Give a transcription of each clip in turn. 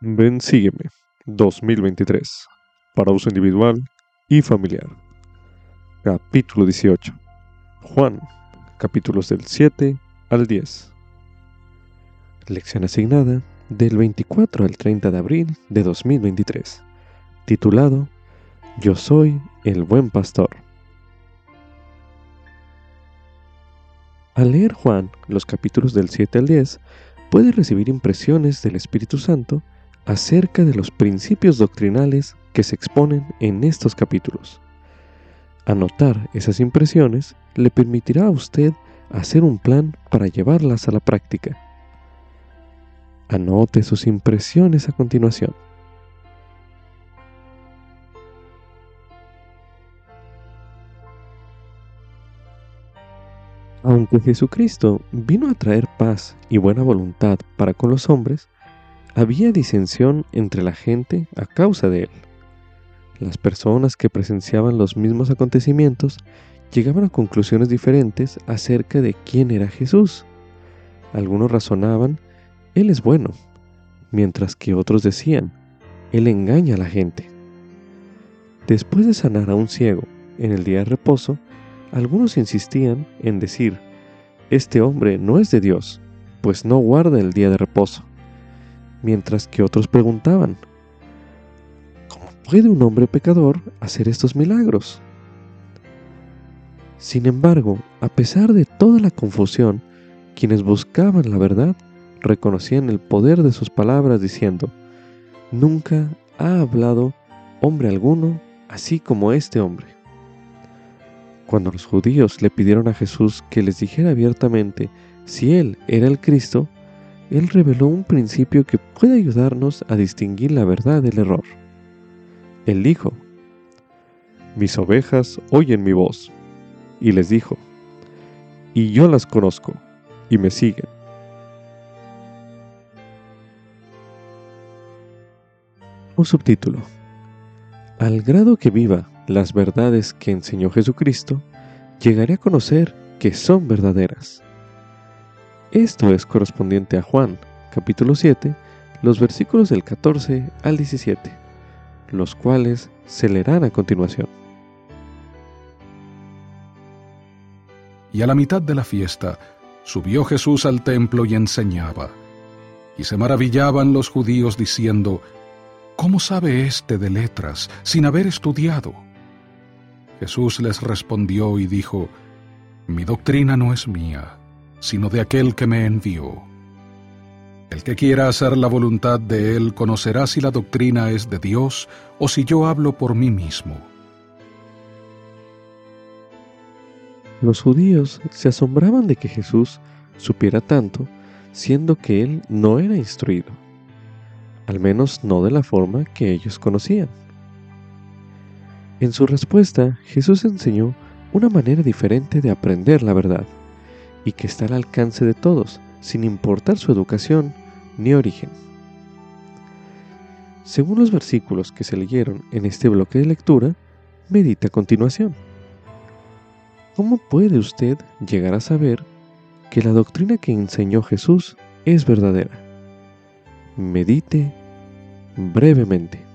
Ven Sígueme 2023 para uso individual y familiar. Capítulo 18. Juan, capítulos del 7 al 10. Lección asignada del 24 al 30 de abril de 2023. Titulado Yo soy el buen pastor. Al leer Juan los capítulos del 7 al 10, puede recibir impresiones del Espíritu Santo acerca de los principios doctrinales que se exponen en estos capítulos. Anotar esas impresiones le permitirá a usted hacer un plan para llevarlas a la práctica. Anote sus impresiones a continuación. Aunque Jesucristo vino a traer paz y buena voluntad para con los hombres, había disensión entre la gente a causa de él. Las personas que presenciaban los mismos acontecimientos llegaban a conclusiones diferentes acerca de quién era Jesús. Algunos razonaban, Él es bueno, mientras que otros decían, Él engaña a la gente. Después de sanar a un ciego en el día de reposo, algunos insistían en decir, Este hombre no es de Dios, pues no guarda el día de reposo mientras que otros preguntaban, ¿cómo puede un hombre pecador hacer estos milagros? Sin embargo, a pesar de toda la confusión, quienes buscaban la verdad reconocían el poder de sus palabras diciendo, Nunca ha hablado hombre alguno así como este hombre. Cuando los judíos le pidieron a Jesús que les dijera abiertamente si él era el Cristo, él reveló un principio que puede ayudarnos a distinguir la verdad del error. Él dijo, Mis ovejas oyen mi voz. Y les dijo, Y yo las conozco, y me siguen. Un subtítulo. Al grado que viva las verdades que enseñó Jesucristo, llegaré a conocer que son verdaderas. Esto es correspondiente a Juan, capítulo 7, los versículos del 14 al 17, los cuales se leerán a continuación. Y a la mitad de la fiesta subió Jesús al templo y enseñaba. Y se maravillaban los judíos diciendo, ¿Cómo sabe éste de letras sin haber estudiado? Jesús les respondió y dijo, Mi doctrina no es mía sino de aquel que me envió. El que quiera hacer la voluntad de Él conocerá si la doctrina es de Dios o si yo hablo por mí mismo. Los judíos se asombraban de que Jesús supiera tanto, siendo que Él no era instruido, al menos no de la forma que ellos conocían. En su respuesta, Jesús enseñó una manera diferente de aprender la verdad y que está al alcance de todos, sin importar su educación ni origen. Según los versículos que se leyeron en este bloque de lectura, medite a continuación. ¿Cómo puede usted llegar a saber que la doctrina que enseñó Jesús es verdadera? Medite brevemente.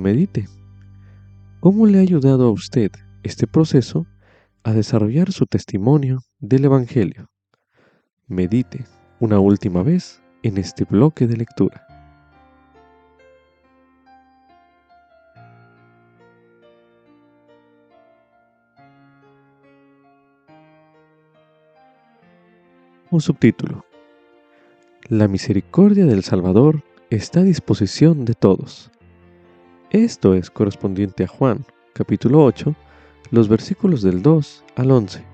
Medite. ¿Cómo le ha ayudado a usted este proceso a desarrollar su testimonio del Evangelio? Medite una última vez en este bloque de lectura. Un subtítulo. La misericordia del Salvador está a disposición de todos. Esto es correspondiente a Juan, capítulo 8, los versículos del 2 al 11,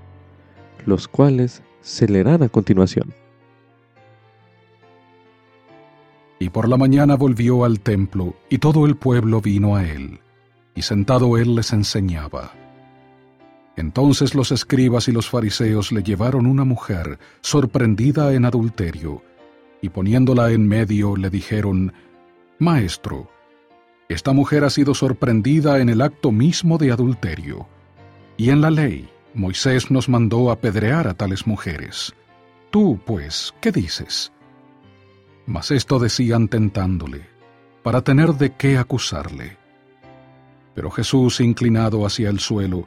los cuales se leerán a continuación. Y por la mañana volvió al templo, y todo el pueblo vino a él, y sentado él les enseñaba. Entonces los escribas y los fariseos le llevaron una mujer sorprendida en adulterio, y poniéndola en medio le dijeron, Maestro, esta mujer ha sido sorprendida en el acto mismo de adulterio. Y en la ley, Moisés nos mandó apedrear a tales mujeres. Tú, pues, ¿qué dices? Mas esto decían tentándole, para tener de qué acusarle. Pero Jesús, inclinado hacia el suelo,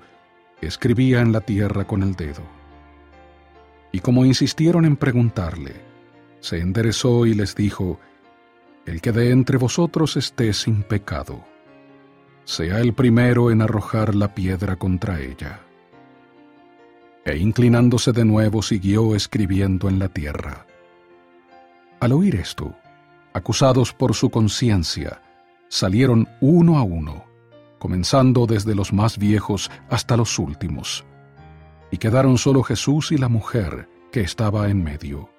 escribía en la tierra con el dedo. Y como insistieron en preguntarle, se enderezó y les dijo, El que de entre vosotros esté sin pecado, sea el primero en arrojar la piedra contra ella e inclinándose de nuevo siguió escribiendo en la tierra. Al oír esto, acusados por su conciencia, salieron uno a uno, comenzando desde los más viejos hasta los últimos, y quedaron solo Jesús y la mujer que estaba en medio.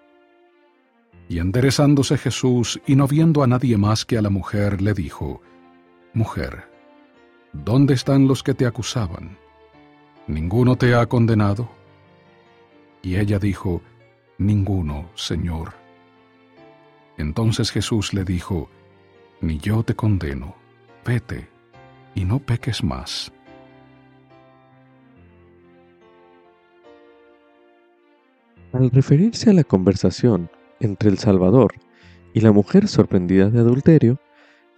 Y enderezándose Jesús y no viendo a nadie más que a la mujer, le dijo, Mujer, ¿dónde están los que te acusaban? ¿Ninguno te ha condenado? Y ella dijo, Ninguno, Señor. Entonces Jesús le dijo, Ni yo te condeno, vete y no peques más. Al referirse a la conversación entre el Salvador y la mujer sorprendida de adulterio,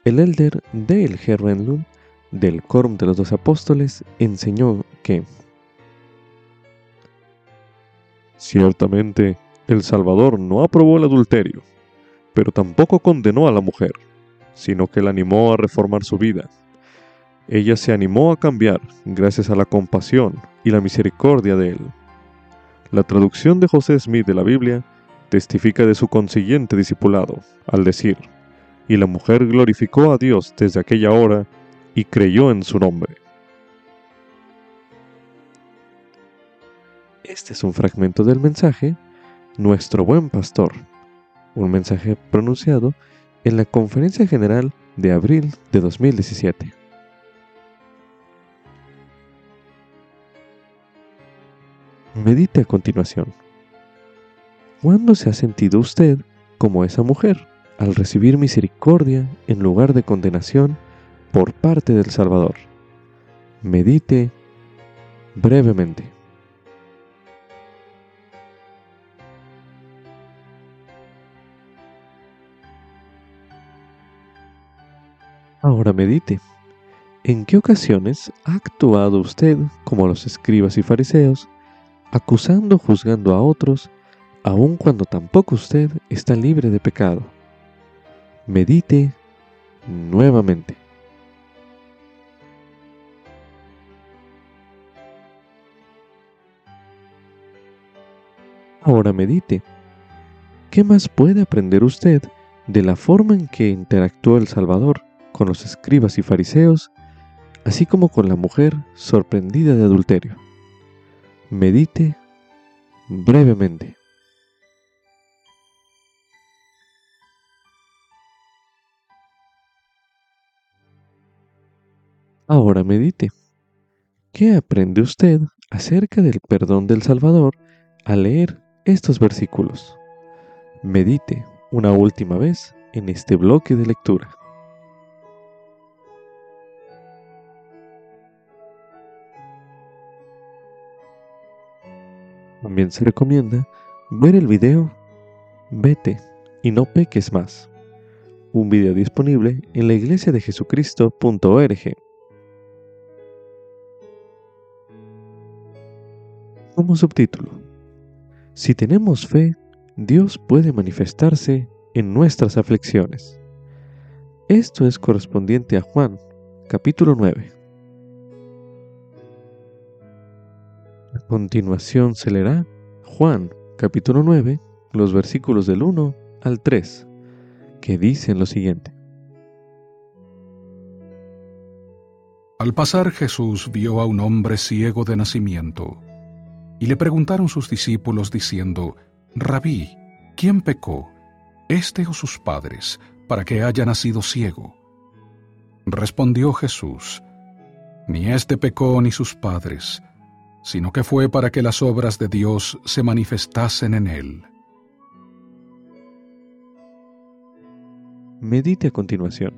el elder Dale Herrenlund del Quórum de los Dos Apóstoles enseñó que Ciertamente, el Salvador no aprobó el adulterio, pero tampoco condenó a la mujer, sino que la animó a reformar su vida. Ella se animó a cambiar gracias a la compasión y la misericordia de él. La traducción de José Smith de la Biblia testifica de su consiguiente discipulado, al decir, y la mujer glorificó a Dios desde aquella hora y creyó en su nombre. Este es un fragmento del mensaje Nuestro buen pastor, un mensaje pronunciado en la Conferencia General de abril de 2017. Medite a continuación. ¿Cuándo se ha sentido usted como esa mujer al recibir misericordia en lugar de condenación por parte del Salvador? Medite brevemente. Ahora medite. ¿En qué ocasiones ha actuado usted como los escribas y fariseos, acusando, juzgando a otros, aun cuando tampoco usted está libre de pecado? Medite nuevamente. Ahora medite. ¿Qué más puede aprender usted de la forma en que interactuó el Salvador con los escribas y fariseos, así como con la mujer sorprendida de adulterio. Medite brevemente. Ahora medite. ¿Qué aprende usted acerca del perdón del Salvador al leer estos versículos? Medite una última vez en este bloque de lectura. También se recomienda ver el video Vete y no peques más, un video disponible en la iglesia de Jesucristo.org. Como subtítulo, si tenemos fe, Dios puede manifestarse en nuestras aflicciones. Esto es correspondiente a Juan, capítulo 9. A continuación se leerá Juan capítulo 9, los versículos del 1 al 3, que dicen lo siguiente. Al pasar Jesús vio a un hombre ciego de nacimiento, y le preguntaron sus discípulos diciendo, Rabí, ¿quién pecó, este o sus padres, para que haya nacido ciego? Respondió Jesús, Ni este pecó ni sus padres, sino que fue para que las obras de Dios se manifestasen en él. Medite a continuación.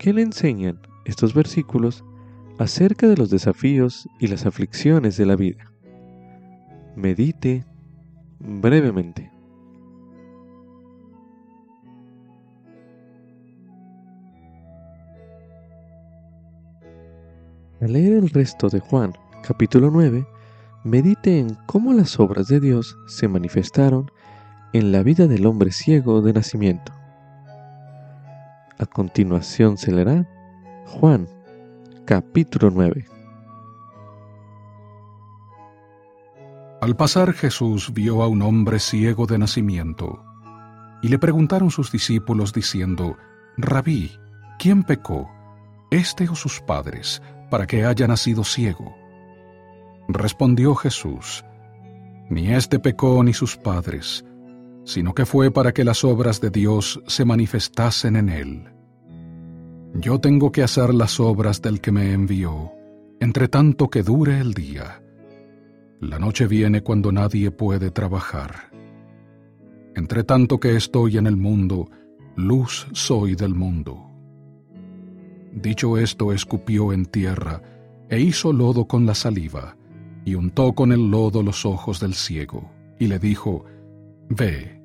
¿Qué le enseñan estos versículos acerca de los desafíos y las aflicciones de la vida. Medite brevemente. Al leer el resto de Juan, capítulo 9, medite en cómo las obras de Dios se manifestaron en la vida del hombre ciego de nacimiento. A continuación se leerá Juan, capítulo 9. Al pasar Jesús vio a un hombre ciego de nacimiento, y le preguntaron sus discípulos diciendo, Rabí, ¿quién pecó, este o sus padres, para que haya nacido ciego? Respondió Jesús, Ni este pecó ni sus padres, sino que fue para que las obras de Dios se manifestasen en él. Yo tengo que hacer las obras del que me envió, entre tanto que dure el día. La noche viene cuando nadie puede trabajar. Entre tanto que estoy en el mundo, luz soy del mundo. Dicho esto, escupió en tierra, e hizo lodo con la saliva, y untó con el lodo los ojos del ciego, y le dijo, Ve,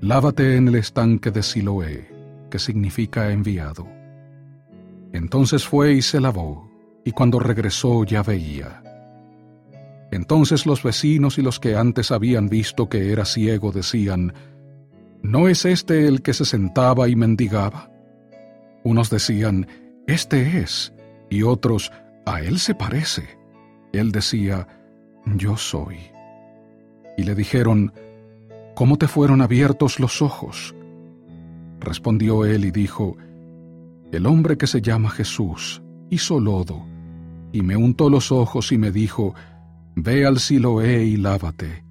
lávate en el estanque de Siloé, que significa enviado. Entonces fue y se lavó, y cuando regresó ya veía. Entonces los vecinos y los que antes habían visto que era ciego decían, ¿No es este el que se sentaba y mendigaba? Unos decían, este es, y otros, a él se parece. Él decía, yo soy. Y le dijeron, ¿cómo te fueron abiertos los ojos? Respondió él y dijo, el hombre que se llama Jesús hizo lodo, y me untó los ojos y me dijo, Ve al Siloé y lávate.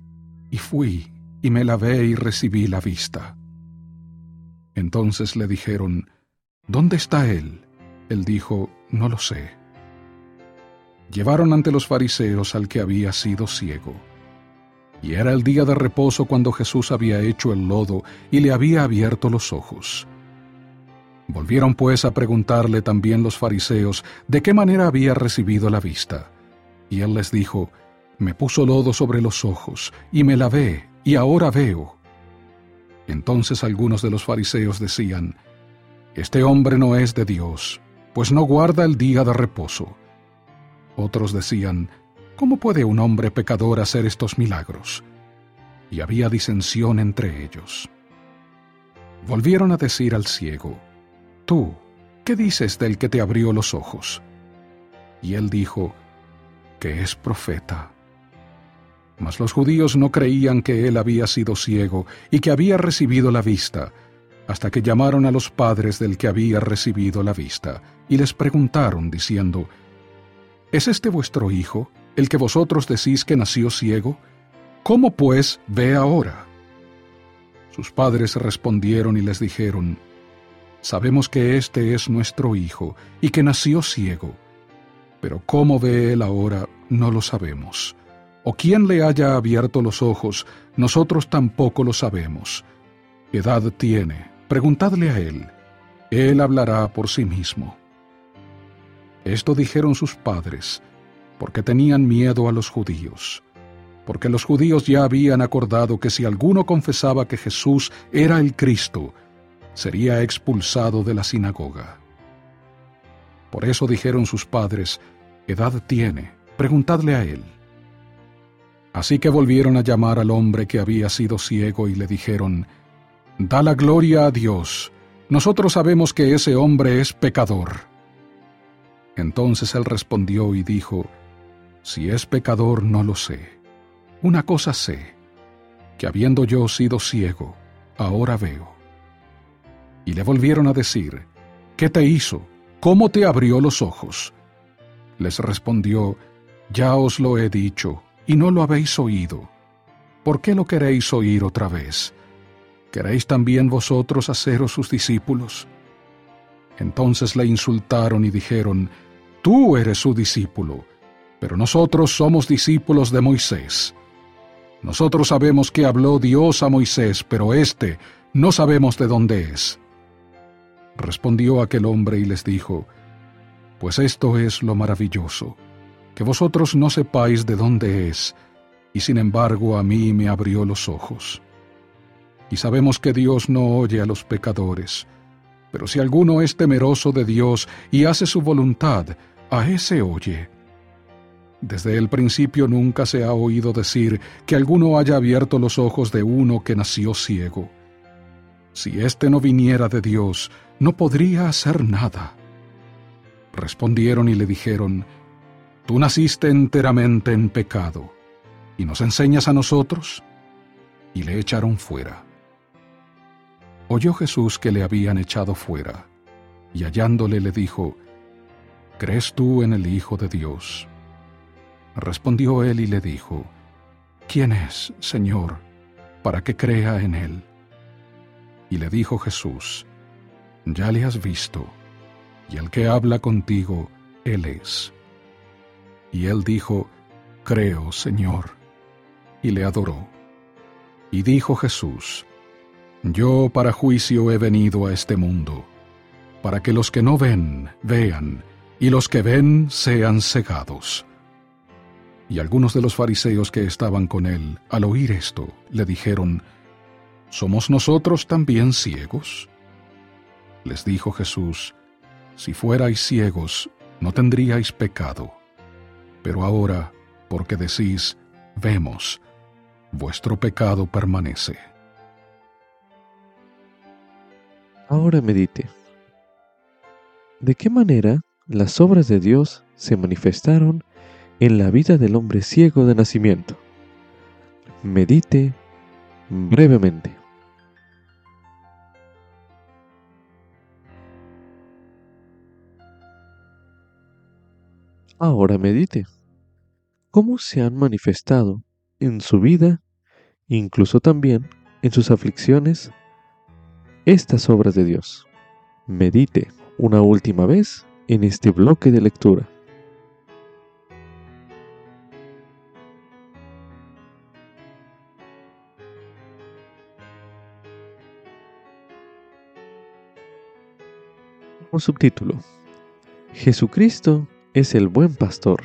Y fui, y me lavé y recibí la vista. Entonces le dijeron, ¿Dónde está él? Él dijo, no lo sé. Llevaron ante los fariseos al que había sido ciego. Y era el día de reposo cuando Jesús había hecho el lodo y le había abierto los ojos. Volvieron pues a preguntarle también los fariseos de qué manera había recibido la vista. Y él les dijo, me puso lodo sobre los ojos, y me lavé, y ahora veo. Entonces algunos de los fariseos decían, Este hombre no es de Dios, pues no guarda el día de reposo. Otros decían, ¿Cómo puede un hombre pecador hacer estos milagros? Y había disensión entre ellos. Volvieron a decir al ciego, Tú, ¿qué dices del que te abrió los ojos? Y él dijo, que es profeta. Mas los judíos no creían que él había sido ciego y que había recibido la vista, hasta que llamaron a los padres del que había recibido la vista, y les preguntaron, diciendo, ¿Es este vuestro hijo, el que vosotros decís que nació ciego? ¿Cómo pues ve ahora? Sus padres respondieron y les dijeron, Sabemos que este es nuestro hijo y que nació ciego, pero cómo ve él ahora no lo sabemos. O quién le haya abierto los ojos, nosotros tampoco lo sabemos. Edad tiene, preguntadle a él, él hablará por sí mismo. Esto dijeron sus padres, porque tenían miedo a los judíos, porque los judíos ya habían acordado que si alguno confesaba que Jesús era el Cristo, sería expulsado de la sinagoga. Por eso dijeron sus padres, Edad tiene, preguntadle a él. Así que volvieron a llamar al hombre que había sido ciego y le dijeron, Da la gloria a Dios, nosotros sabemos que ese hombre es pecador. Entonces él respondió y dijo, Si es pecador no lo sé. Una cosa sé, que habiendo yo sido ciego, ahora veo. Y le volvieron a decir, ¿qué te hizo? ¿Cómo te abrió los ojos? Les respondió, Ya os lo he dicho, y no lo habéis oído. ¿Por qué lo queréis oír otra vez? ¿Queréis también vosotros haceros sus discípulos? Entonces le insultaron y dijeron, Tú eres su discípulo, pero nosotros somos discípulos de Moisés. Nosotros sabemos que habló Dios a Moisés, pero éste no sabemos de dónde es. Respondió aquel hombre y les dijo, Pues esto es lo maravilloso, que vosotros no sepáis de dónde es, y sin embargo a mí me abrió los ojos. Y sabemos que Dios no oye a los pecadores, pero si alguno es temeroso de Dios y hace su voluntad, a ese oye. Desde el principio nunca se ha oído decir que alguno haya abierto los ojos de uno que nació ciego. Si éste no viniera de Dios, no podría hacer nada. Respondieron y le dijeron, Tú naciste enteramente en pecado, ¿y nos enseñas a nosotros? Y le echaron fuera. Oyó Jesús que le habían echado fuera, y hallándole le dijo, ¿Crees tú en el Hijo de Dios? Respondió él y le dijo, ¿Quién es, Señor, para que crea en él? Y le dijo Jesús, Ya le has visto, y el que habla contigo, él es. Y él dijo, Creo, Señor, y le adoró. Y dijo Jesús, Yo para juicio he venido a este mundo, para que los que no ven, vean, y los que ven sean cegados. Y algunos de los fariseos que estaban con él, al oír esto, le dijeron, ¿Somos nosotros también ciegos? Les dijo Jesús, Si fuerais ciegos, no tendríais pecado. Pero ahora, porque decís, vemos, vuestro pecado permanece. Ahora medite. ¿De qué manera las obras de Dios se manifestaron en la vida del hombre ciego de nacimiento? Medite brevemente. Ahora medite. ¿Cómo se han manifestado en su vida, incluso también en sus aflicciones, estas obras de Dios? Medite una última vez en este bloque de lectura. Un subtítulo. Jesucristo es el buen pastor.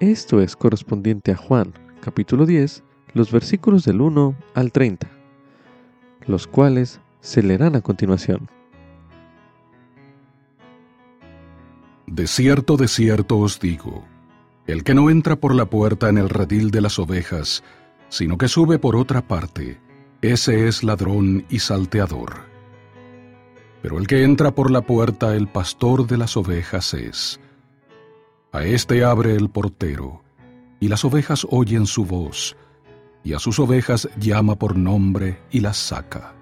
Esto es correspondiente a Juan, capítulo 10, los versículos del 1 al 30, los cuales se leerán a continuación. De cierto, de cierto os digo, el que no entra por la puerta en el redil de las ovejas, sino que sube por otra parte, ese es ladrón y salteador. Pero el que entra por la puerta, el pastor de las ovejas es. A éste abre el portero, y las ovejas oyen su voz, y a sus ovejas llama por nombre y las saca.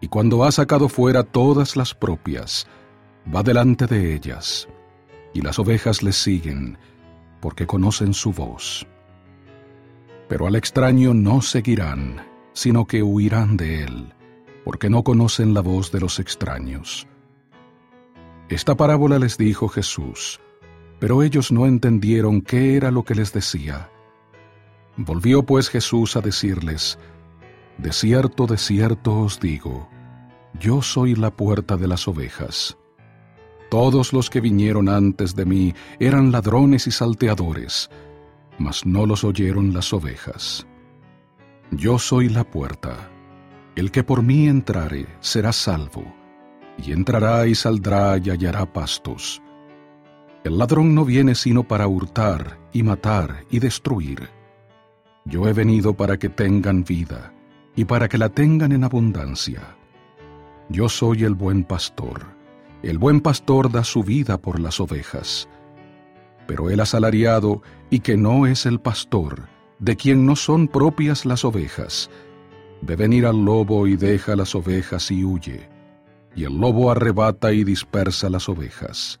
Y cuando ha sacado fuera todas las propias, va delante de ellas, y las ovejas le siguen, porque conocen su voz. Pero al extraño no seguirán, sino que huirán de él, porque no conocen la voz de los extraños. Esta parábola les dijo Jesús, pero ellos no entendieron qué era lo que les decía. Volvió pues Jesús a decirles, De cierto, de cierto os digo, yo soy la puerta de las ovejas. Todos los que vinieron antes de mí eran ladrones y salteadores, mas no los oyeron las ovejas. Yo soy la puerta. El que por mí entrare será salvo, y entrará y saldrá y hallará pastos. El ladrón no viene sino para hurtar y matar y destruir. Yo he venido para que tengan vida y para que la tengan en abundancia. Yo soy el buen pastor. El buen pastor da su vida por las ovejas. Pero el asalariado, y que no es el pastor, de quien no son propias las ovejas, ve venir al lobo y deja las ovejas y huye, y el lobo arrebata y dispersa las ovejas.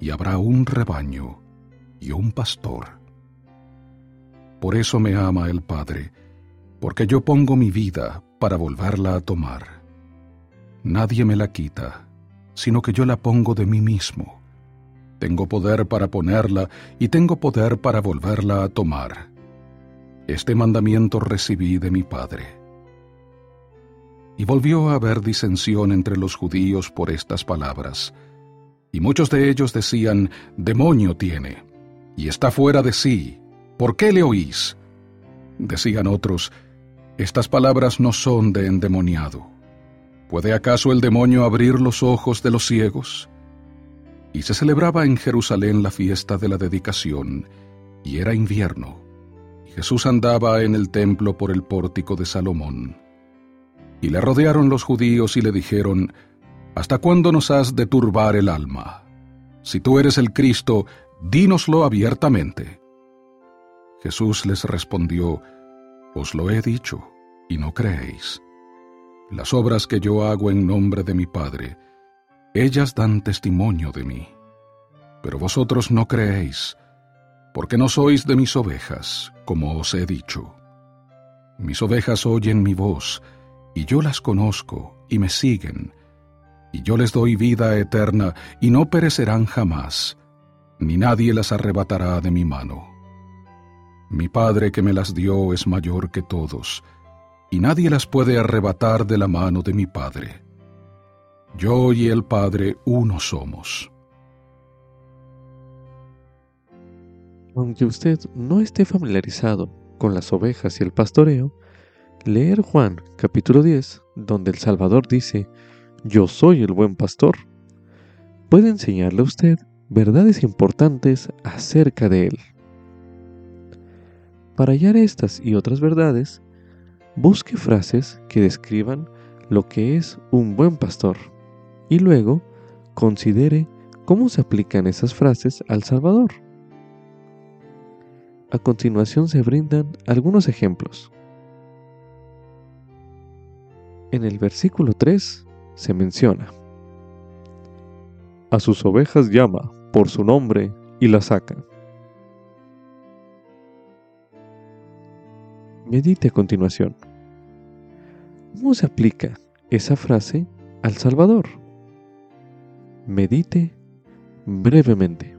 y habrá un rebaño y un pastor. Por eso me ama el Padre, porque yo pongo mi vida para volverla a tomar. Nadie me la quita, sino que yo la pongo de mí mismo. Tengo poder para ponerla y tengo poder para volverla a tomar. Este mandamiento recibí de mi Padre. Y volvió a haber disensión entre los judíos por estas palabras. Y muchos de ellos decían, Demonio tiene, y está fuera de sí. ¿Por qué le oís? Decían otros, Estas palabras no son de endemoniado. ¿Puede acaso el demonio abrir los ojos de los ciegos? Y se celebraba en Jerusalén la fiesta de la dedicación, y era invierno. Y Jesús andaba en el templo por el pórtico de Salomón. Y le rodearon los judíos y le dijeron, ¿Hasta cuándo nos has de turbar el alma? Si tú eres el Cristo, dínoslo abiertamente. Jesús les respondió, Os lo he dicho, y no creéis. Las obras que yo hago en nombre de mi Padre, ellas dan testimonio de mí. Pero vosotros no creéis, porque no sois de mis ovejas, como os he dicho. Mis ovejas oyen mi voz, y yo las conozco, y me siguen, y yo les doy vida eterna, y no perecerán jamás, ni nadie las arrebatará de mi mano. Mi Padre que me las dio es mayor que todos, y nadie las puede arrebatar de la mano de mi Padre. Yo y el Padre uno somos. Aunque usted no esté familiarizado con las ovejas y el pastoreo, leer Juan capítulo 10, donde el Salvador dice, Yo soy el buen pastor, puede enseñarle a usted verdades importantes acerca de él. Para hallar estas y otras verdades, busque frases que describan lo que es un buen pastor y luego considere cómo se aplican esas frases al Salvador. A continuación se brindan algunos ejemplos. En el versículo 3 se menciona, A sus ovejas llama por su nombre y las saca. Medite a continuación. ¿Cómo se aplica esa frase al Salvador? Medite brevemente.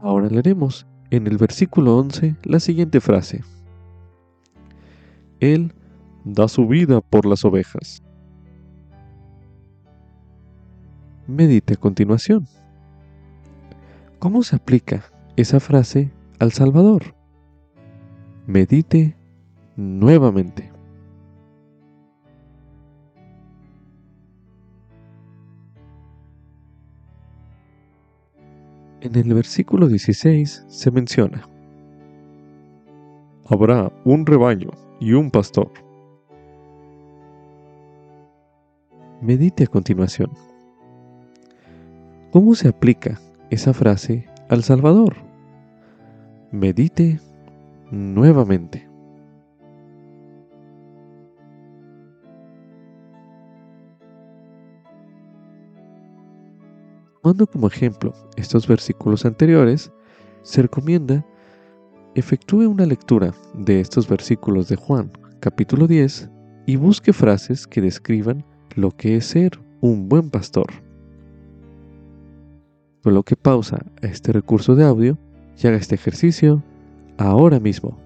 Ahora leeremos en el versículo 11 la siguiente frase. Él da su vida por las ovejas. Medite a continuación. ¿Cómo se aplica esa frase al Salvador? Medite nuevamente. En el versículo 16 se menciona, habrá un rebaño y un pastor. Medite a continuación. ¿Cómo se aplica esa frase al Salvador? Medite nuevamente. Tomando como ejemplo estos versículos anteriores, se recomienda efectúe una lectura de estos versículos de Juan, capítulo 10, y busque frases que describan lo que es ser un buen pastor. Coloque pausa a este recurso de audio y haga este ejercicio ahora mismo.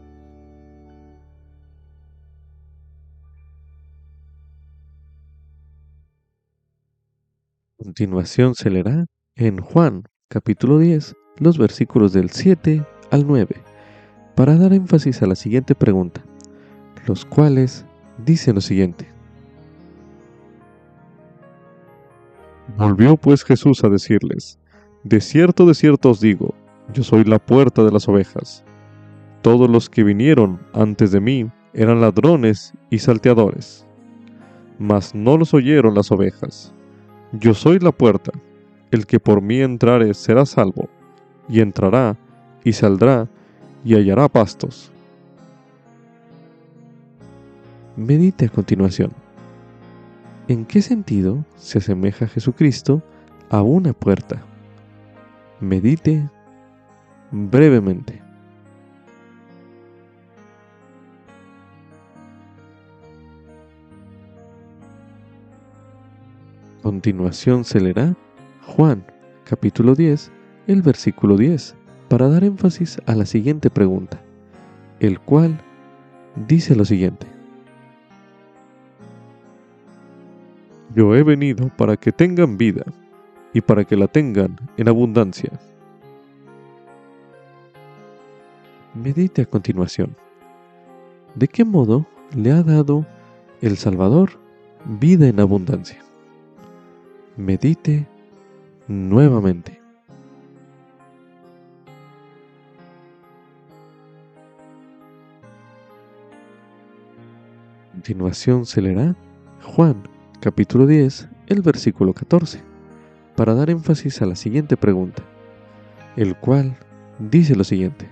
Continuación se leerá en Juan capítulo 10 los versículos del 7 al 9 para dar énfasis a la siguiente pregunta, los cuales dicen lo siguiente. Volvió pues Jesús a decirles, De cierto, de cierto os digo, yo soy la puerta de las ovejas. Todos los que vinieron antes de mí eran ladrones y salteadores, mas no los oyeron las ovejas. Yo soy la puerta, el que por mí entrare será salvo, y entrará y saldrá y hallará pastos. medite a continuación. ¿En qué sentido se asemeja Jesucristo a una puerta? Medite brevemente. Continuación se leerá Juan capítulo 10, el versículo 10, para dar énfasis a la siguiente pregunta, el cual dice lo siguiente. Yo he venido para que tengan vida y para que la tengan en abundancia. Medite a continuación. ¿De qué modo le ha dado el Salvador vida en abundancia? Medite nuevamente. A continuación se leerá Juan capítulo 10, el versículo 14, para dar énfasis a la siguiente pregunta, el cual dice lo siguiente.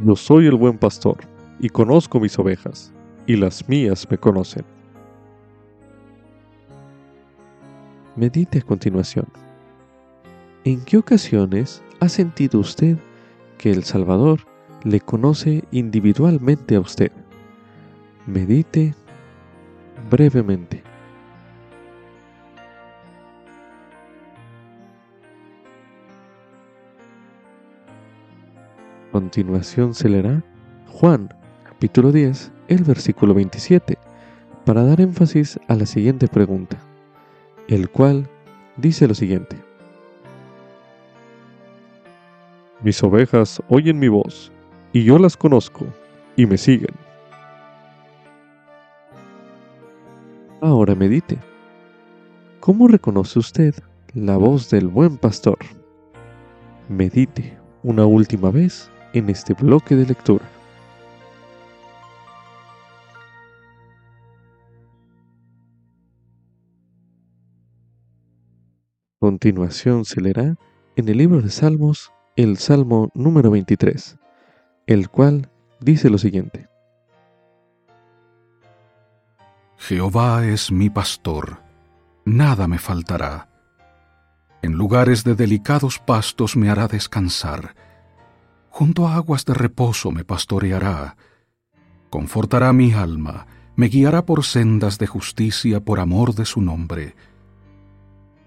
Yo soy el buen pastor, y conozco mis ovejas, y las mías me conocen Medite a continuación. ¿En qué ocasiones ha sentido usted que el Salvador le conoce individualmente a usted? Medite brevemente. Continuación se leerá Juan capítulo 10, el versículo 27, para dar énfasis a la siguiente pregunta el cual dice lo siguiente. Mis ovejas oyen mi voz, y yo las conozco, y me siguen. Ahora medite. ¿Cómo reconoce usted la voz del buen pastor? Medite una última vez en este bloque de lectura. Continuación se leerá en el libro de Salmos el Salmo número 23, el cual dice lo siguiente. Jehová es mi pastor, nada me faltará. En lugares de delicados pastos me hará descansar, junto a aguas de reposo me pastoreará, confortará mi alma, me guiará por sendas de justicia por amor de su nombre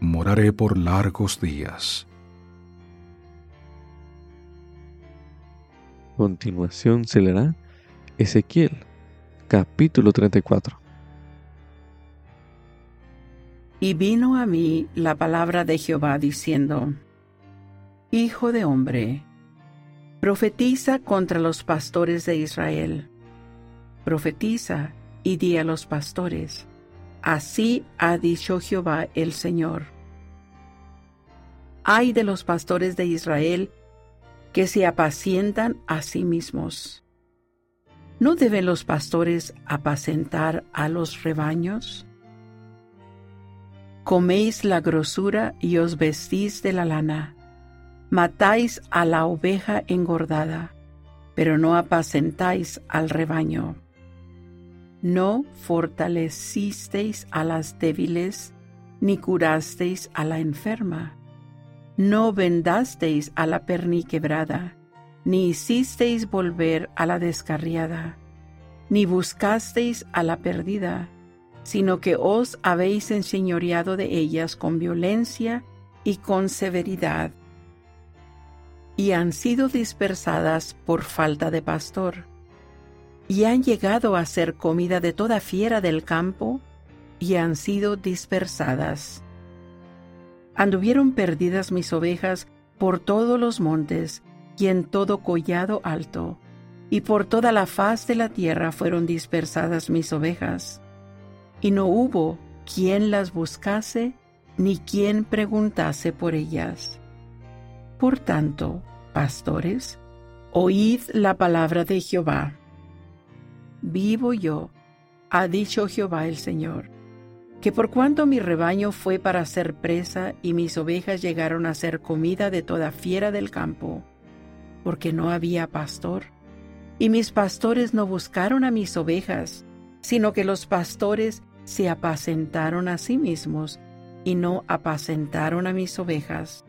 moraré por largos días. Continuación se leerá Ezequiel, capítulo 34. Y vino a mí la palabra de Jehová diciendo, Hijo de hombre, profetiza contra los pastores de Israel. Profetiza y di a los pastores, Así ha dicho Jehová el Señor. Ay de los pastores de Israel que se apacientan a sí mismos. ¿No deben los pastores apacentar a los rebaños? Coméis la grosura y os vestís de la lana. Matáis a la oveja engordada, pero no apacentáis al rebaño. No fortalecisteis a las débiles, ni curasteis a la enferma. No vendasteis a la perniquebrada, ni hicisteis volver a la descarriada, ni buscasteis a la perdida, sino que os habéis enseñoreado de ellas con violencia y con severidad, y han sido dispersadas por falta de pastor y han llegado a ser comida de toda fiera del campo y han sido dispersadas. Anduvieron perdidas mis ovejas por todos los montes y en todo collado alto, y por toda la faz de la tierra fueron dispersadas mis ovejas, y no hubo quien las buscase ni quien preguntase por ellas. Por tanto, pastores, oíd la palabra de Jehová. Vivo yo, ha dicho Jehová el Señor, que por cuanto mi rebaño fue para ser presa y mis ovejas llegaron a ser comida de toda fiera del campo, porque no había pastor, y mis pastores no buscaron a mis ovejas, sino que los pastores se apacentaron a sí mismos y no apacentaron a mis ovejas.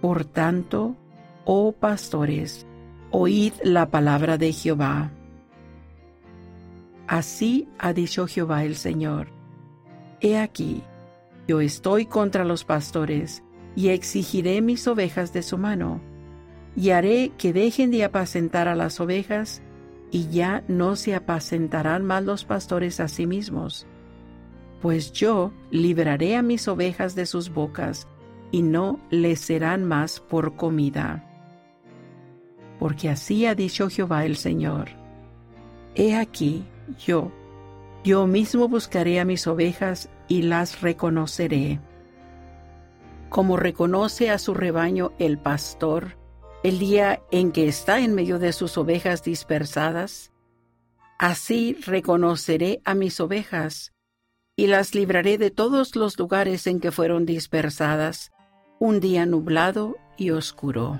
Por tanto, oh pastores, oíd la palabra de Jehová. Así ha dicho Jehová el Señor. He aquí, yo estoy contra los pastores, y exigiré mis ovejas de su mano y haré que dejen de apacentar a las ovejas, y ya no se apacentarán más los pastores a sí mismos. Pues yo libraré a mis ovejas de sus bocas, y no les serán más por comida. Porque así ha dicho Jehová el Señor. He aquí, yo, yo mismo buscaré a mis ovejas y las reconoceré. Como reconoce a su rebaño el pastor, el día en que está en medio de sus ovejas dispersadas, así reconoceré a mis ovejas y las libraré de todos los lugares en que fueron dispersadas, un día nublado y oscuro.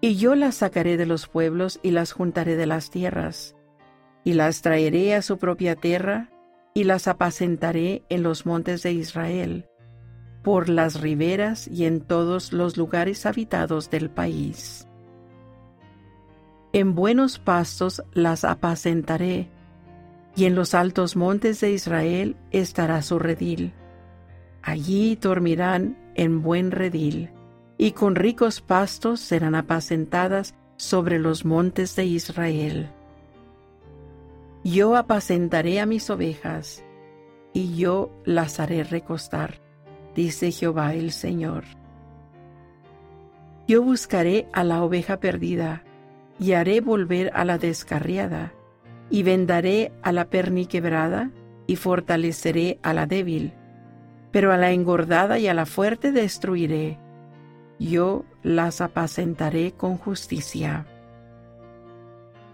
Y yo las sacaré de los pueblos y las juntaré de las tierras, y las traeré a su propia tierra, y las apacentaré en los montes de Israel por las riberas y en todos los lugares habitados del país. En buenos pastos las apacentaré, y en los altos montes de Israel estará su redil. Allí dormirán en buen redil, y con ricos pastos serán apacentadas sobre los montes de Israel. Yo apacentaré a mis ovejas, y yo las haré recostar dice Jehová el Señor. Yo buscaré a la oveja perdida, y haré volver a la descarriada, y vendaré a la perniquebrada, y fortaleceré a la débil, pero a la engordada y a la fuerte destruiré. Yo las apacentaré con justicia.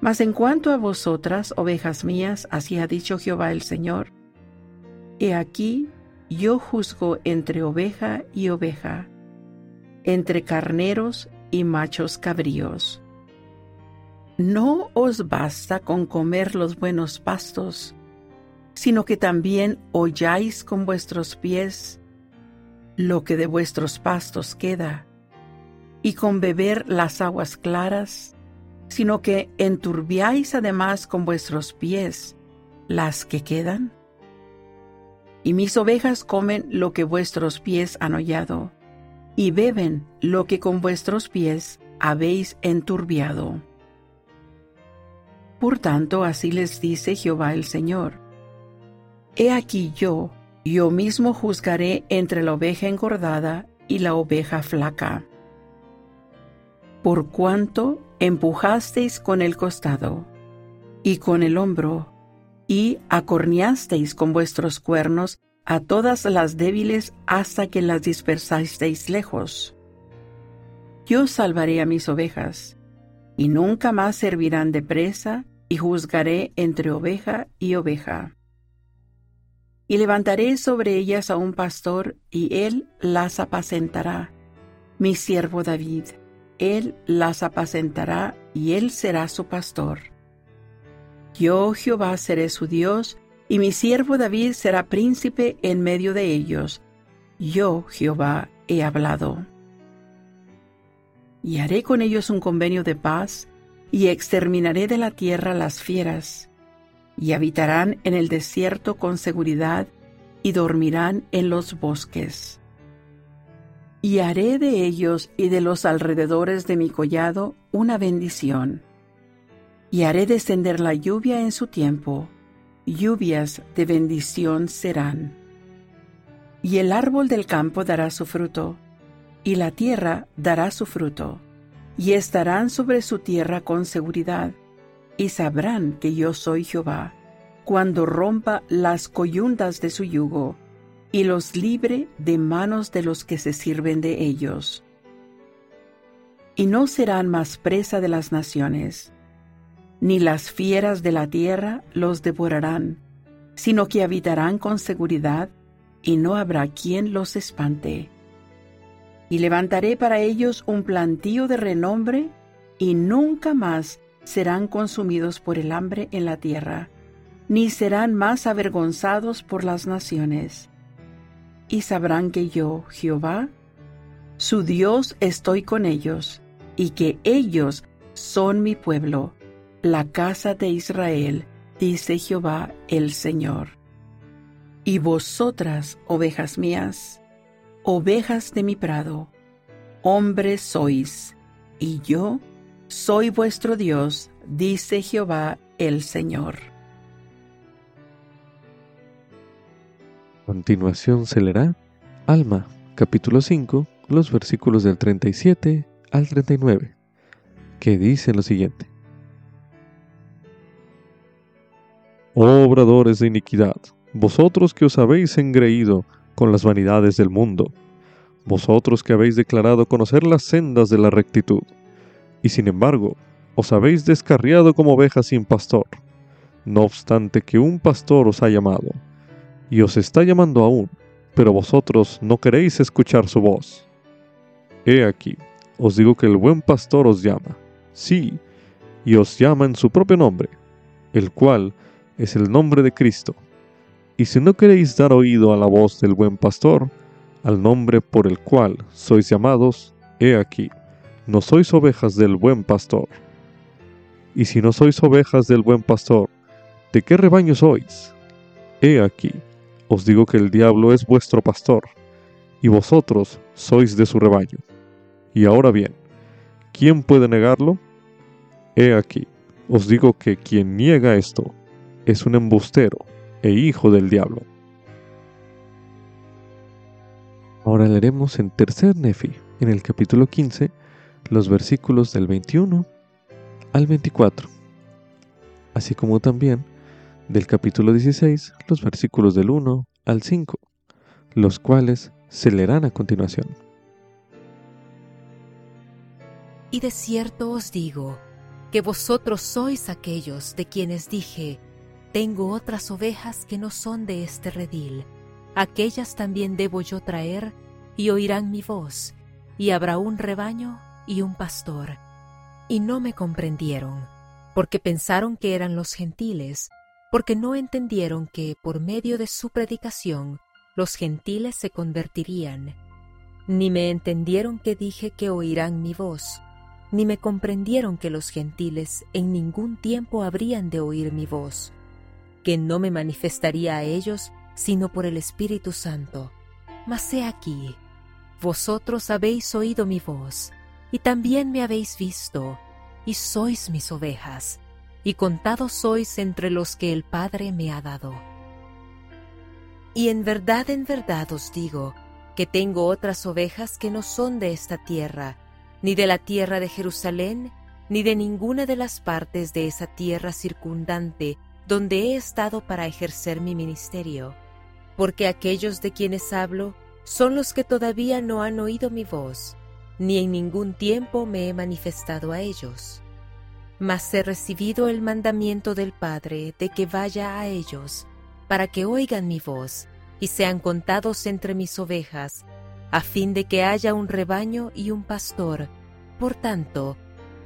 Mas en cuanto a vosotras, ovejas mías, así ha dicho Jehová el Señor, he aquí yo juzgo entre oveja y oveja, entre carneros y machos cabríos. No os basta con comer los buenos pastos, sino que también holláis con vuestros pies lo que de vuestros pastos queda, y con beber las aguas claras, sino que enturbiáis además con vuestros pies las que quedan y mis ovejas comen lo que vuestros pies han hollado, y beben lo que con vuestros pies habéis enturbiado. Por tanto, así les dice Jehová el Señor. He aquí yo, yo mismo juzgaré entre la oveja engordada y la oveja flaca. Por cuanto empujasteis con el costado y con el hombro y acorneasteis con vuestros cuernos a todas las débiles hasta que las dispersasteis lejos. Yo salvaré a mis ovejas, y nunca más servirán de presa, y juzgaré entre oveja y oveja. Y levantaré sobre ellas a un pastor, y él las apacentará, mi siervo David, él las apacentará, y él será su pastor yo Jehová seré su Dios, y mi siervo David será príncipe en medio de ellos. Yo Jehová he hablado. Y haré con ellos un convenio de paz, y exterminaré de la tierra las fieras, y habitarán en el desierto con seguridad, y dormirán en los bosques. Y haré de ellos y de los alrededores de mi collado una bendición y haré descender la lluvia en su tiempo, lluvias de bendición serán. Y el árbol del campo dará su fruto, y la tierra dará su fruto, y estarán sobre su tierra con seguridad, y sabrán que yo soy Jehová, cuando rompa las coyundas de su yugo, y los libre de manos de los que se sirven de ellos. Y no serán más presa de las naciones, ni las fieras de la tierra los devorarán, sino que habitarán con seguridad, y no habrá quien los espante. Y levantaré para ellos un plantío de renombre, y nunca más serán consumidos por el hambre en la tierra, ni serán más avergonzados por las naciones. Y sabrán que yo, Jehová, su Dios, estoy con ellos, y que ellos son mi pueblo, la casa de Israel, dice Jehová el Señor. Y vosotras, ovejas mías, ovejas de mi prado, hombres sois, y yo soy vuestro Dios, dice Jehová el Señor. Continuación se leerá Alma, capítulo 5, los versículos del 37 al 39, que dice lo siguiente. obradores de iniquidad, vosotros que os habéis engreído con las vanidades del mundo, vosotros que habéis declarado conocer las sendas de la rectitud, y sin embargo os habéis descarriado como ovejas sin pastor, no obstante que un pastor os ha llamado, y os está llamando aún, pero vosotros no queréis escuchar su voz. He aquí, os digo que el buen pastor os llama, sí, y os llama en su propio nombre, el cual es el nombre de Cristo. Y si no queréis dar oído a la voz del buen pastor, al nombre por el cual sois llamados, he aquí, no sois ovejas del buen pastor. Y si no sois ovejas del buen pastor, ¿de qué rebaño sois? He aquí, os digo que el diablo es vuestro pastor, y vosotros sois de su rebaño. Y ahora bien, ¿quién puede negarlo? He aquí, os digo que quien niega esto, es un embustero e hijo del diablo. Ahora leeremos en Tercer Nefi, en el capítulo 15, los versículos del 21 al 24, así como también del capítulo 16, los versículos del 1 al 5, los cuales se leerán a continuación. Y de cierto os digo, que vosotros sois aquellos de quienes dije, tengo otras ovejas que no son de este redil. Aquellas también debo yo traer, y oirán mi voz, y habrá un rebaño y un pastor. Y no me comprendieron, porque pensaron que eran los gentiles, porque no entendieron que por medio de su predicación los gentiles se convertirían. Ni me entendieron que dije que oirán mi voz, ni me comprendieron que los gentiles en ningún tiempo habrían de oír mi voz que no me manifestaría a ellos sino por el Espíritu Santo. Mas he aquí, vosotros habéis oído mi voz, y también me habéis visto, y sois mis ovejas, y contados sois entre los que el Padre me ha dado. Y en verdad, en verdad os digo, que tengo otras ovejas que no son de esta tierra, ni de la tierra de Jerusalén, ni de ninguna de las partes de esa tierra circundante donde he estado para ejercer mi ministerio, porque aquellos de quienes hablo son los que todavía no han oído mi voz, ni en ningún tiempo me he manifestado a ellos. Mas he recibido el mandamiento del Padre de que vaya a ellos, para que oigan mi voz y sean contados entre mis ovejas, a fin de que haya un rebaño y un pastor. Por tanto,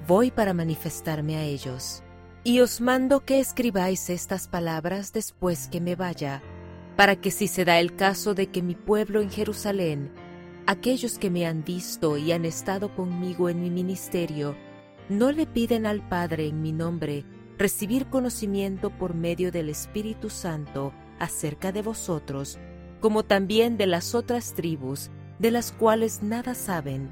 voy para manifestarme a ellos. Y os mando que escribáis estas palabras después que me vaya, para que si se da el caso de que mi pueblo en Jerusalén, aquellos que me han visto y han estado conmigo en mi ministerio, no le piden al Padre en mi nombre recibir conocimiento por medio del Espíritu Santo acerca de vosotros, como también de las otras tribus, de las cuales nada saben,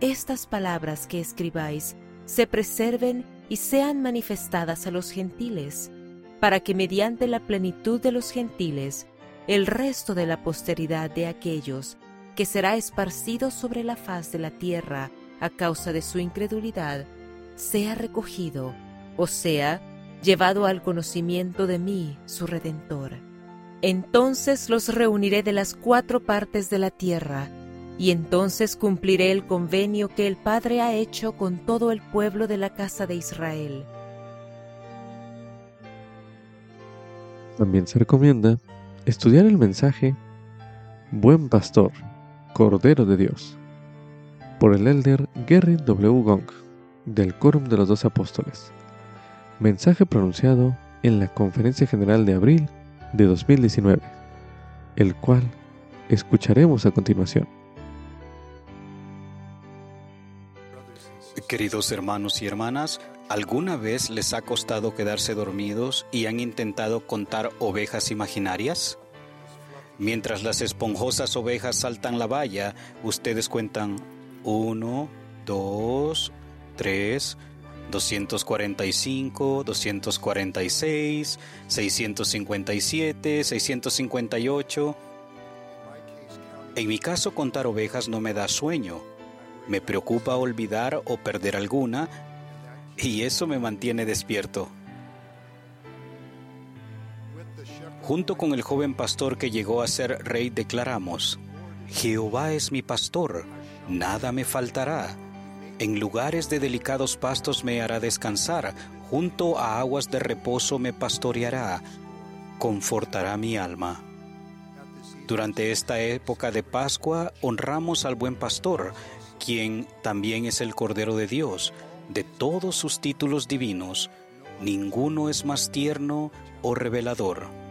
estas palabras que escribáis se preserven y sean manifestadas a los gentiles, para que mediante la plenitud de los gentiles, el resto de la posteridad de aquellos que será esparcido sobre la faz de la tierra a causa de su incredulidad, sea recogido, o sea, llevado al conocimiento de mí, su Redentor. Entonces los reuniré de las cuatro partes de la tierra, y entonces cumpliré el convenio que el Padre ha hecho con todo el pueblo de la casa de Israel. También se recomienda estudiar el mensaje Buen Pastor, Cordero de Dios, por el elder Gary W. Gong, del Quórum de los Dos Apóstoles. Mensaje pronunciado en la Conferencia General de Abril de 2019, el cual escucharemos a continuación. Queridos hermanos y hermanas, ¿alguna vez les ha costado quedarse dormidos y han intentado contar ovejas imaginarias? Mientras las esponjosas ovejas saltan la valla, ustedes cuentan 1, 2, 3, 245, 246, 657, 658. En mi caso contar ovejas no me da sueño me preocupa olvidar o perder alguna y eso me mantiene despierto. Junto con el joven pastor que llegó a ser rey declaramos, Jehová es mi pastor, nada me faltará. En lugares de delicados pastos me hará descansar, junto a aguas de reposo me pastoreará, confortará mi alma. Durante esta época de Pascua honramos al buen pastor, quien también es el Cordero de Dios, de todos sus títulos divinos, ninguno es más tierno o revelador.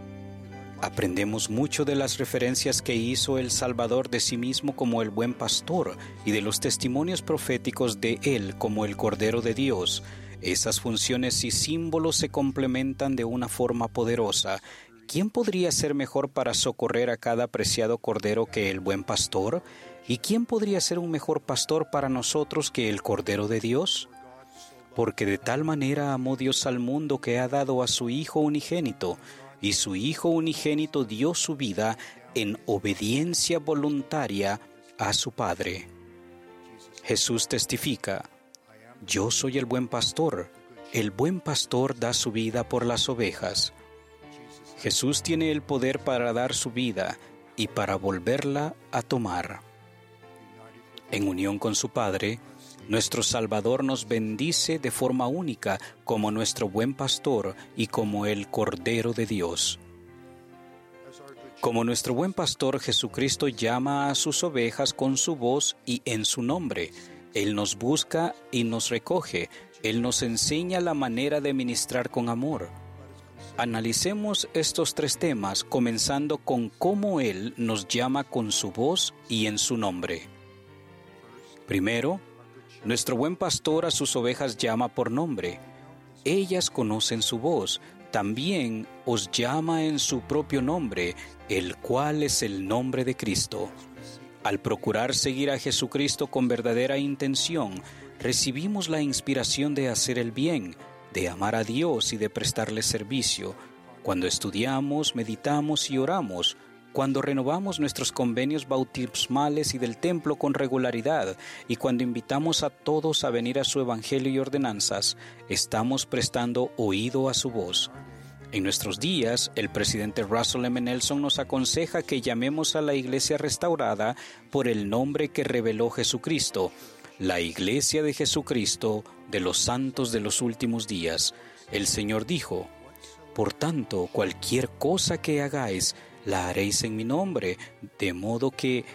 Aprendemos mucho de las referencias que hizo el Salvador de sí mismo como el buen pastor y de los testimonios proféticos de él como el Cordero de Dios. Esas funciones y símbolos se complementan de una forma poderosa. ¿Quién podría ser mejor para socorrer a cada apreciado Cordero que el buen pastor? ¿Y quién podría ser un mejor pastor para nosotros que el Cordero de Dios? Porque de tal manera amó Dios al mundo que ha dado a su Hijo unigénito, y su Hijo unigénito dio su vida en obediencia voluntaria a su Padre. Jesús testifica, Yo soy el buen pastor, el buen pastor da su vida por las ovejas. Jesús tiene el poder para dar su vida y para volverla a tomar. En unión con su Padre, nuestro Salvador nos bendice de forma única como nuestro buen pastor y como el Cordero de Dios. Como nuestro buen pastor Jesucristo llama a sus ovejas con su voz y en su nombre, Él nos busca y nos recoge, Él nos enseña la manera de ministrar con amor. Analicemos estos tres temas comenzando con cómo Él nos llama con su voz y en su nombre. Primero, nuestro buen pastor a sus ovejas llama por nombre. Ellas conocen su voz. También os llama en su propio nombre, el cual es el nombre de Cristo. Al procurar seguir a Jesucristo con verdadera intención, recibimos la inspiración de hacer el bien, de amar a Dios y de prestarle servicio. Cuando estudiamos, meditamos y oramos, cuando renovamos nuestros convenios bautismales y del templo con regularidad y cuando invitamos a todos a venir a su evangelio y ordenanzas, estamos prestando oído a su voz. En nuestros días, el presidente Russell M. Nelson nos aconseja que llamemos a la iglesia restaurada por el nombre que reveló Jesucristo, la iglesia de Jesucristo de los santos de los últimos días. El Señor dijo, Por tanto, cualquier cosa que hagáis, la haréis en mi nombre, de modo que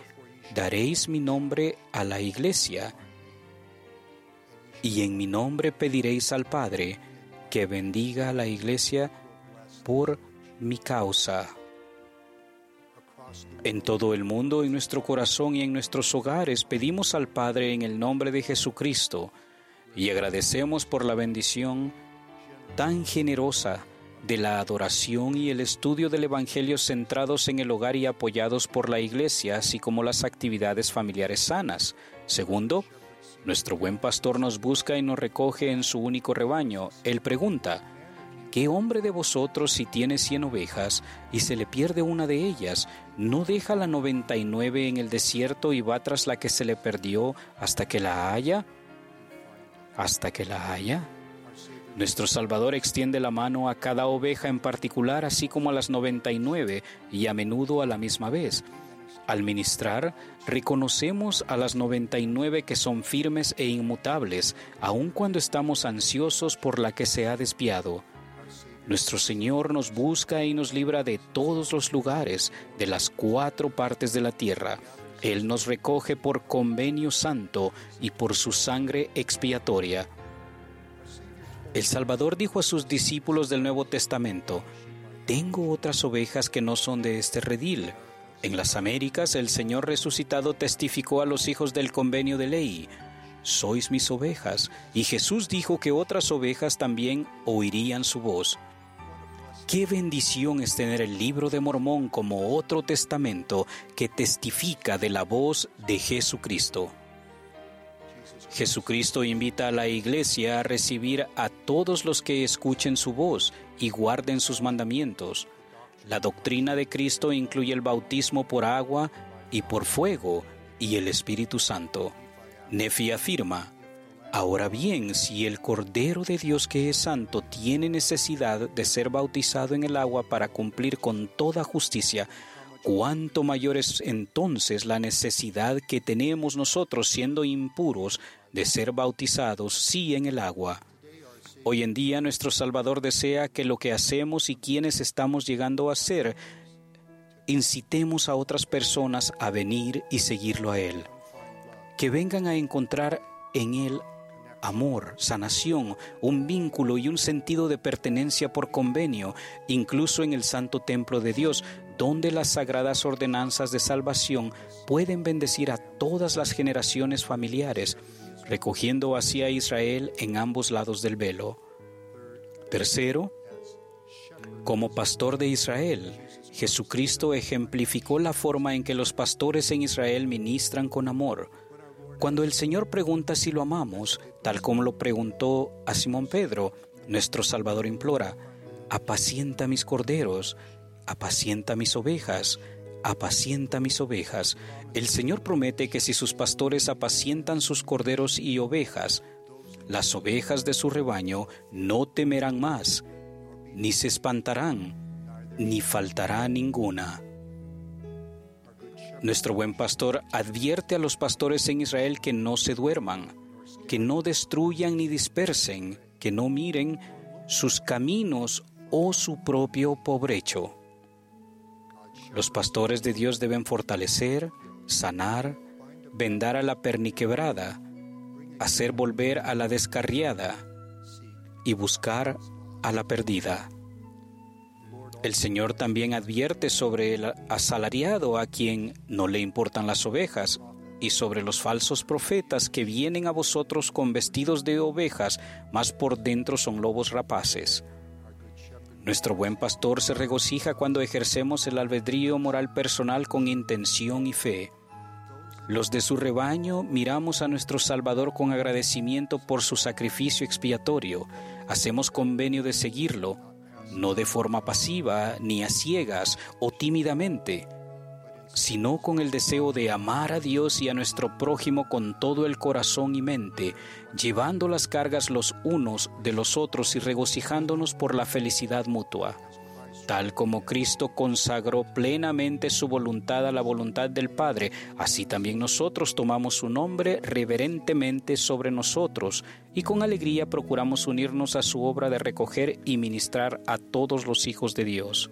daréis mi nombre a la iglesia, y en mi nombre pediréis al Padre que bendiga a la iglesia por mi causa. En todo el mundo, en nuestro corazón y en nuestros hogares, pedimos al Padre en el nombre de Jesucristo y agradecemos por la bendición tan generosa de la adoración y el estudio del Evangelio centrados en el hogar y apoyados por la Iglesia, así como las actividades familiares sanas. Segundo, nuestro buen pastor nos busca y nos recoge en su único rebaño. Él pregunta, ¿Qué hombre de vosotros si tiene cien ovejas y se le pierde una de ellas, no deja la noventa y nueve en el desierto y va tras la que se le perdió hasta que la haya? ¿Hasta que la haya? Nuestro Salvador extiende la mano a cada oveja en particular, así como a las noventa y nueve, y a menudo a la misma vez. Al ministrar, reconocemos a las 99 que son firmes e inmutables, aun cuando estamos ansiosos por la que se ha desviado. Nuestro Señor nos busca y nos libra de todos los lugares, de las cuatro partes de la tierra. Él nos recoge por convenio santo y por su sangre expiatoria. El Salvador dijo a sus discípulos del Nuevo Testamento, Tengo otras ovejas que no son de este redil. En las Américas el Señor resucitado testificó a los hijos del convenio de ley, Sois mis ovejas, y Jesús dijo que otras ovejas también oirían su voz. Qué bendición es tener el libro de Mormón como otro testamento que testifica de la voz de Jesucristo. Jesucristo invita a la iglesia a recibir a todos los que escuchen su voz y guarden sus mandamientos. La doctrina de Cristo incluye el bautismo por agua y por fuego y el Espíritu Santo. Nefi afirma, Ahora bien, si el Cordero de Dios que es santo tiene necesidad de ser bautizado en el agua para cumplir con toda justicia, cuánto mayor es entonces la necesidad que tenemos nosotros siendo impuros de ser bautizados sí en el agua. Hoy en día nuestro Salvador desea que lo que hacemos y quienes estamos llegando a ser, incitemos a otras personas a venir y seguirlo a Él. Que vengan a encontrar en Él amor, sanación, un vínculo y un sentido de pertenencia por convenio, incluso en el santo templo de Dios, donde las sagradas ordenanzas de salvación pueden bendecir a todas las generaciones familiares, recogiendo así a Israel en ambos lados del velo. Tercero, como pastor de Israel, Jesucristo ejemplificó la forma en que los pastores en Israel ministran con amor, cuando el Señor pregunta si lo amamos, tal como lo preguntó a Simón Pedro, nuestro Salvador implora, apacienta mis corderos, apacienta mis ovejas, apacienta mis ovejas. El Señor promete que si sus pastores apacientan sus corderos y ovejas, las ovejas de su rebaño no temerán más, ni se espantarán, ni faltará ninguna. Nuestro buen pastor advierte a los pastores en Israel que no se duerman, que no destruyan ni dispersen, que no miren sus caminos o su propio pobrecho. Los pastores de Dios deben fortalecer, sanar, vendar a la perniquebrada, hacer volver a la descarriada y buscar a la perdida. El Señor también advierte sobre el asalariado a quien no le importan las ovejas y sobre los falsos profetas que vienen a vosotros con vestidos de ovejas, mas por dentro son lobos rapaces. Nuestro buen pastor se regocija cuando ejercemos el albedrío moral personal con intención y fe. Los de su rebaño miramos a nuestro Salvador con agradecimiento por su sacrificio expiatorio, hacemos convenio de seguirlo, no de forma pasiva, ni a ciegas o tímidamente, sino con el deseo de amar a Dios y a nuestro prójimo con todo el corazón y mente, llevando las cargas los unos de los otros y regocijándonos por la felicidad mutua. Tal como Cristo consagró plenamente su voluntad a la voluntad del Padre, así también nosotros tomamos su nombre reverentemente sobre nosotros y con alegría procuramos unirnos a su obra de recoger y ministrar a todos los hijos de Dios.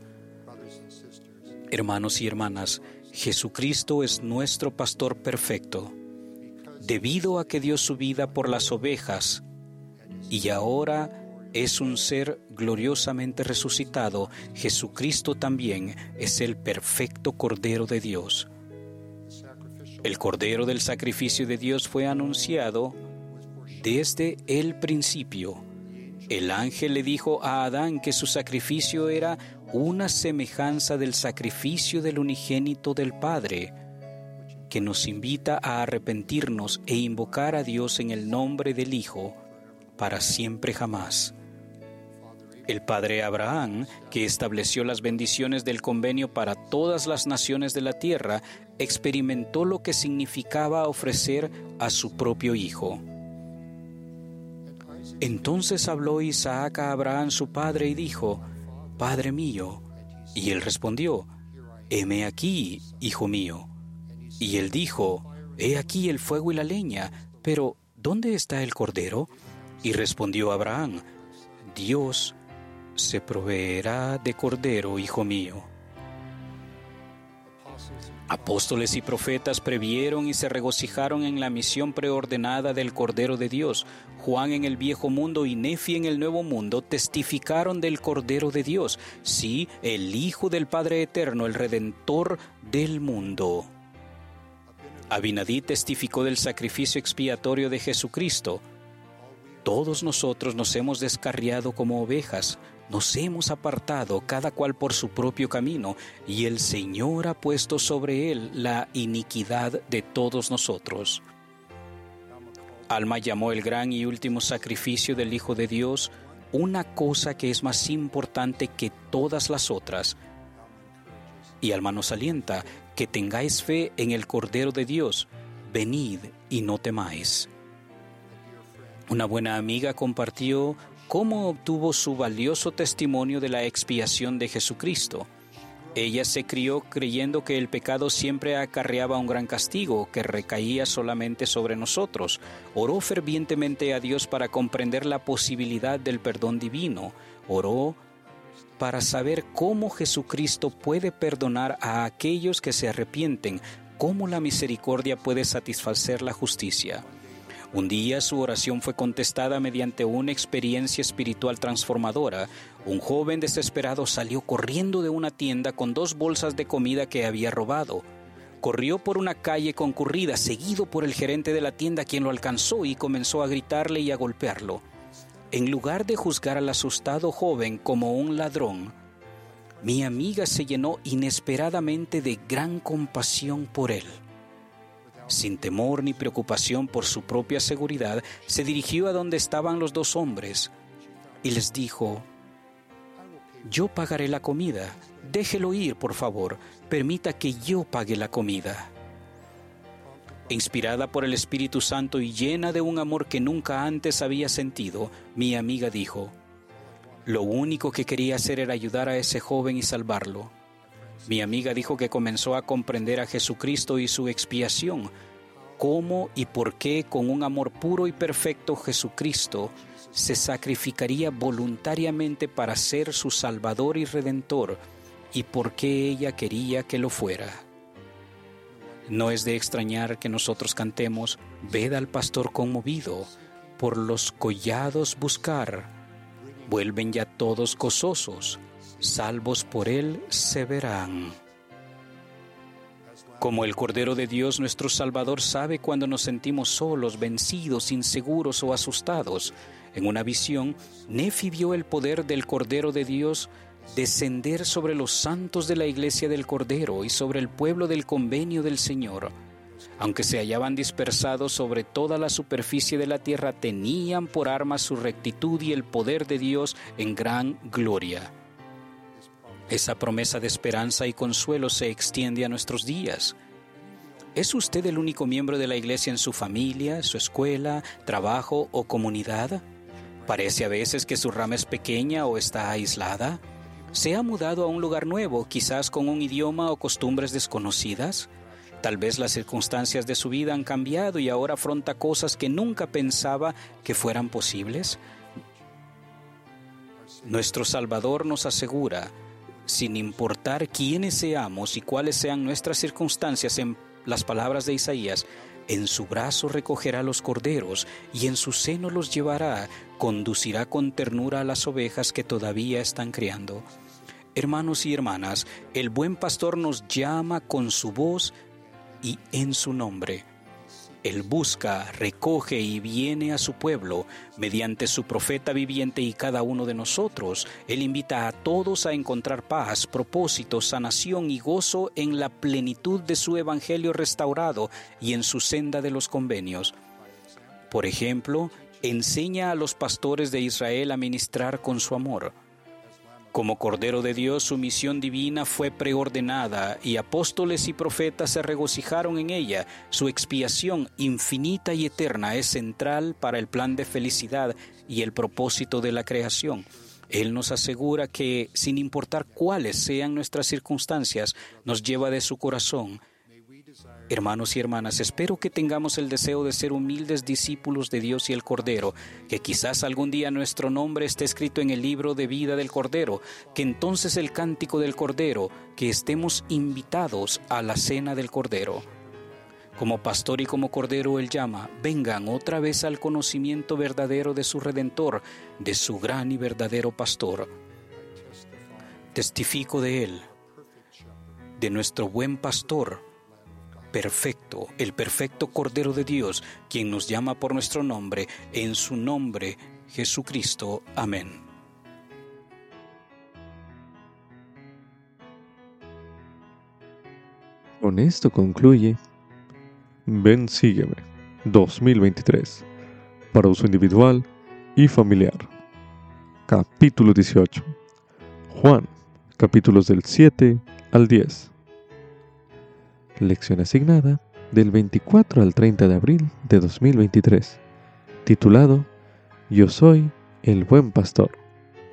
Hermanos y hermanas, Jesucristo es nuestro pastor perfecto. Debido a que dio su vida por las ovejas y ahora es un ser gloriosamente resucitado, Jesucristo también es el perfecto Cordero de Dios. El Cordero del sacrificio de Dios fue anunciado desde el principio. El ángel le dijo a Adán que su sacrificio era una semejanza del sacrificio del unigénito del Padre, que nos invita a arrepentirnos e invocar a Dios en el nombre del Hijo para siempre jamás. El padre Abraham, que estableció las bendiciones del convenio para todas las naciones de la tierra, experimentó lo que significaba ofrecer a su propio hijo. Entonces habló Isaac a Abraham su padre y dijo, Padre mío. Y él respondió, Heme aquí, hijo mío. Y él dijo, He aquí el fuego y la leña, pero ¿dónde está el cordero? Y respondió Abraham, Dios se proveerá de cordero, hijo mío. Apóstoles y profetas previeron y se regocijaron en la misión preordenada del Cordero de Dios. Juan en el viejo mundo y Nefi en el nuevo mundo testificaron del Cordero de Dios, sí, el Hijo del Padre Eterno, el Redentor del mundo. Abinadí testificó del sacrificio expiatorio de Jesucristo. Todos nosotros nos hemos descarriado como ovejas, nos hemos apartado cada cual por su propio camino, y el Señor ha puesto sobre él la iniquidad de todos nosotros. Alma llamó el gran y último sacrificio del Hijo de Dios una cosa que es más importante que todas las otras. Y Alma nos alienta que tengáis fe en el Cordero de Dios, venid y no temáis. Una buena amiga compartió cómo obtuvo su valioso testimonio de la expiación de Jesucristo. Ella se crió creyendo que el pecado siempre acarreaba un gran castigo que recaía solamente sobre nosotros. Oró fervientemente a Dios para comprender la posibilidad del perdón divino. Oró para saber cómo Jesucristo puede perdonar a aquellos que se arrepienten, cómo la misericordia puede satisfacer la justicia. Un día su oración fue contestada mediante una experiencia espiritual transformadora. Un joven desesperado salió corriendo de una tienda con dos bolsas de comida que había robado. Corrió por una calle concurrida, seguido por el gerente de la tienda, quien lo alcanzó y comenzó a gritarle y a golpearlo. En lugar de juzgar al asustado joven como un ladrón, mi amiga se llenó inesperadamente de gran compasión por él. Sin temor ni preocupación por su propia seguridad, se dirigió a donde estaban los dos hombres y les dijo, Yo pagaré la comida, déjelo ir, por favor, permita que yo pague la comida. Inspirada por el Espíritu Santo y llena de un amor que nunca antes había sentido, mi amiga dijo, Lo único que quería hacer era ayudar a ese joven y salvarlo. Mi amiga dijo que comenzó a comprender a Jesucristo y su expiación, cómo y por qué con un amor puro y perfecto Jesucristo se sacrificaría voluntariamente para ser su Salvador y Redentor, y por qué ella quería que lo fuera. No es de extrañar que nosotros cantemos, Ved al pastor conmovido, por los collados buscar, vuelven ya todos gozosos, salvos por Él se verán. Como el Cordero de Dios nuestro Salvador sabe cuando nos sentimos solos, vencidos, inseguros o asustados. En una visión, Nefi vio el poder del Cordero de Dios descender sobre los santos de la iglesia del Cordero y sobre el pueblo del convenio del Señor. Aunque se hallaban dispersados sobre toda la superficie de la tierra, tenían por armas su rectitud y el poder de Dios en gran gloria. Esa promesa de esperanza y consuelo se extiende a nuestros días. ¿Es usted el único miembro de la iglesia en su familia, su escuela, trabajo o comunidad? ¿Parece a veces que su rama es pequeña o está aislada? ¿Se ha mudado a un lugar nuevo, quizás con un idioma o costumbres desconocidas? Tal vez las circunstancias de su vida han cambiado y ahora afronta cosas que nunca pensaba que fueran posibles. Nuestro Salvador nos asegura sin importar quiénes seamos y cuáles sean nuestras circunstancias, en las palabras de Isaías, en su brazo recogerá los corderos y en su seno los llevará, conducirá con ternura a las ovejas que todavía están criando. Hermanos y hermanas, el buen pastor nos llama con su voz y en su nombre. Él busca, recoge y viene a su pueblo mediante su profeta viviente y cada uno de nosotros. Él invita a todos a encontrar paz, propósito, sanación y gozo en la plenitud de su evangelio restaurado y en su senda de los convenios. Por ejemplo, enseña a los pastores de Israel a ministrar con su amor. Como Cordero de Dios, su misión divina fue preordenada y apóstoles y profetas se regocijaron en ella. Su expiación infinita y eterna es central para el plan de felicidad y el propósito de la creación. Él nos asegura que, sin importar cuáles sean nuestras circunstancias, nos lleva de su corazón Hermanos y hermanas, espero que tengamos el deseo de ser humildes discípulos de Dios y el Cordero, que quizás algún día nuestro nombre esté escrito en el libro de vida del Cordero, que entonces el cántico del Cordero, que estemos invitados a la cena del Cordero. Como pastor y como Cordero Él llama, vengan otra vez al conocimiento verdadero de su Redentor, de su gran y verdadero pastor. Testifico de Él, de nuestro buen pastor, perfecto, el perfecto Cordero de Dios, quien nos llama por nuestro nombre, en su nombre, Jesucristo. Amén. Con esto concluye Ven Sígueme 2023 para uso individual y familiar. Capítulo 18. Juan, capítulos del 7 al 10. Lección asignada del 24 al 30 de abril de 2023, titulado Yo soy el buen pastor.